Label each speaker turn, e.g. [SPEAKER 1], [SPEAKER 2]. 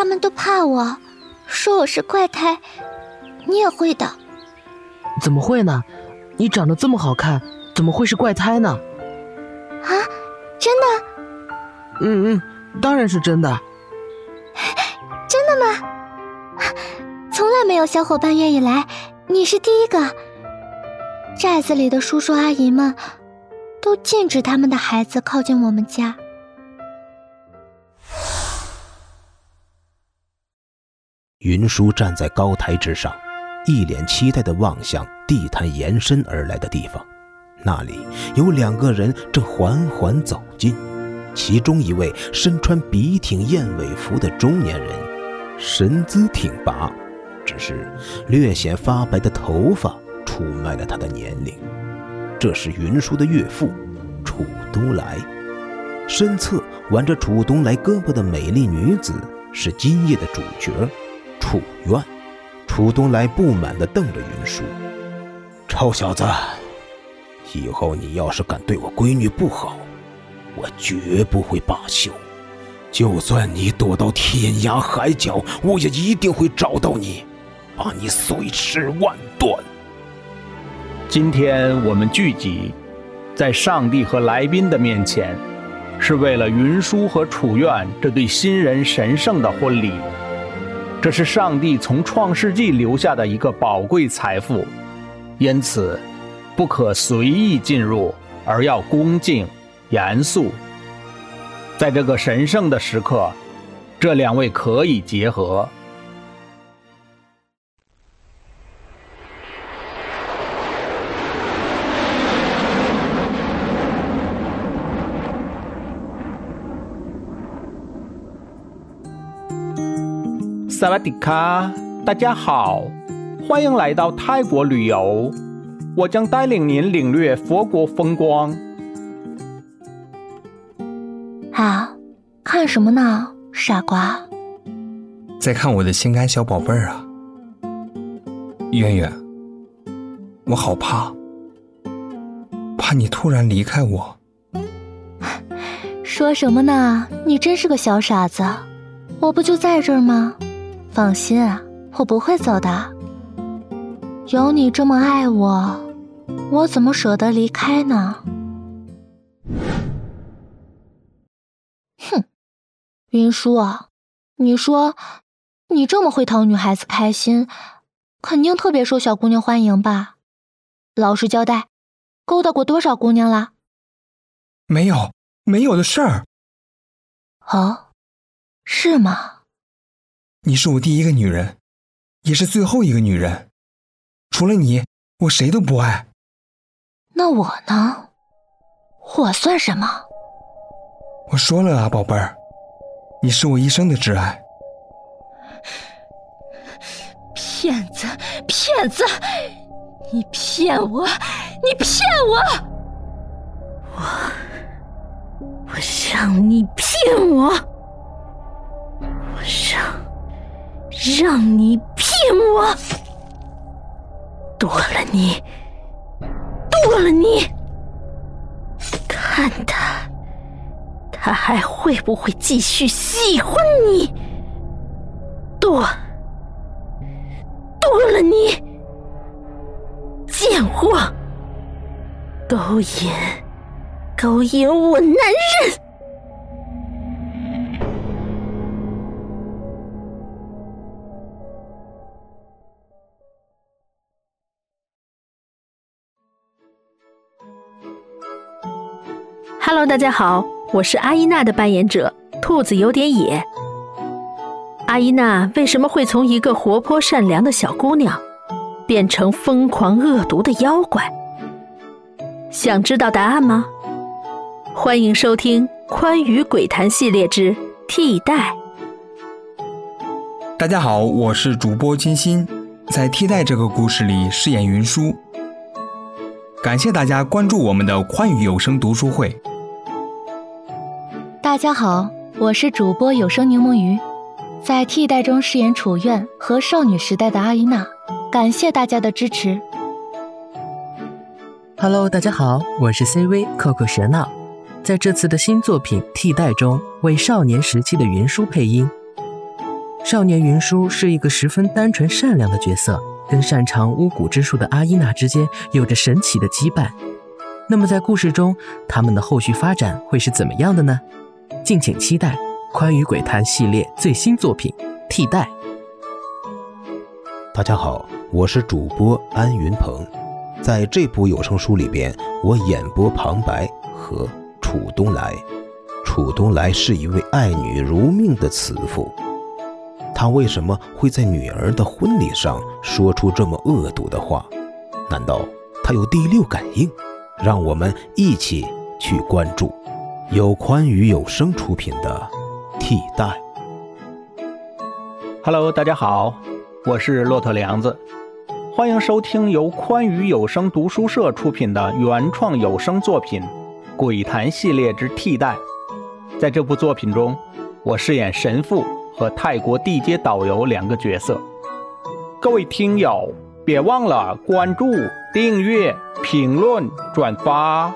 [SPEAKER 1] 他们都怕我，说我是怪胎。你也会的？
[SPEAKER 2] 怎么会呢？你长得这么好看，怎么会是怪胎呢？
[SPEAKER 1] 啊，真的？
[SPEAKER 2] 嗯嗯，当然是真的。
[SPEAKER 1] 真的吗？从来没有小伙伴愿意来，你是第一个。寨子里的叔叔阿姨们都禁止他们的孩子靠近我们家。
[SPEAKER 3] 云舒站在高台之上，一脸期待的望向地毯延伸而来的地方，那里有两个人正缓缓走近，其中一位身穿笔挺燕尾服的中年人，身姿挺拔，只是略显发白的头发出卖了他的年龄。这是云舒的岳父楚东来，身侧挽着楚东来胳膊的美丽女子是今夜的主角。楚院，楚东来不满地瞪着云舒：“臭小子，以后你要是敢对我闺女不好，我绝不会罢休。就算你躲到天涯海角，我也一定会找到你，把你碎尸万段。”
[SPEAKER 4] 今天我们聚集在上帝和来宾的面前，是为了云舒和楚院这对新人神圣的婚礼。这是上帝从创世纪留下的一个宝贵财富，因此不可随意进入，而要恭敬、严肃。在这个神圣的时刻，这两位可以结合。萨瓦迪卡，大家好，欢迎来到泰国旅游。我将带领您领略佛国风光。
[SPEAKER 1] 啊，看什么呢，傻瓜？
[SPEAKER 5] 在看我的心肝小宝贝儿啊，圆圆，我好怕，怕你突然离开我。
[SPEAKER 1] 说什么呢？你真是个小傻子，我不就在这儿吗？放心啊，我不会走的。有你这么爱我，我怎么舍得离开呢？哼，云舒啊，你说你这么会讨女孩子开心，肯定特别受小姑娘欢迎吧？老实交代，勾搭过多少姑娘了？
[SPEAKER 5] 没有，没有的事儿。
[SPEAKER 1] 哦，是吗？
[SPEAKER 5] 你是我第一个女人，也是最后一个女人。除了你，我谁都不爱。
[SPEAKER 1] 那我呢？我算什么？
[SPEAKER 5] 我说了啊，宝贝儿，你是我一生的挚爱。
[SPEAKER 1] 骗子，骗子！你骗我，你骗我！我，我让你骗我，我让你骗我，剁了你，剁了你，看他，他还会不会继续喜欢你？剁，剁了你，贱货，勾引，勾引我男人。
[SPEAKER 6] Hello，大家好，我是阿依娜的扮演者兔子有点野。阿依娜为什么会从一个活泼善良的小姑娘，变成疯狂恶毒的妖怪？想知道答案吗？欢迎收听《宽语鬼谈》系列之替代。
[SPEAKER 5] 大家好，我是主播金鑫，在替代这个故事里饰演云舒。感谢大家关注我们的宽语有声读书会。
[SPEAKER 1] 大家好，我是主播有声柠檬鱼，在替代中饰演楚苑和少女时代的阿依娜，感谢大家的支持。
[SPEAKER 2] Hello，大家好，我是 CV Coco 蛇闹，在这次的新作品替代中为少年时期的云舒配音。少年云舒是一个十分单纯善良的角色，跟擅长巫蛊之术的阿依娜之间有着神奇的羁绊。那么在故事中，他们的后续发展会是怎么样的呢？敬请期待《宽于鬼谈》系列最新作品《替代》。
[SPEAKER 3] 大家好，我是主播安云鹏，在这部有声书里边，我演播旁白和楚东来。楚东来是一位爱女如命的慈父，他为什么会在女儿的婚礼上说出这么恶毒的话？难道他有第六感应？让我们一起去关注由宽娱有声出品的《替代》。
[SPEAKER 4] Hello，大家好，我是骆驼梁子，欢迎收听由宽娱有声读书社出品的原创有声作品《鬼谈系列之替代》。在这部作品中，我饰演神父和泰国地接导游两个角色。各位听友，别忘了关注、订阅、评论、转发。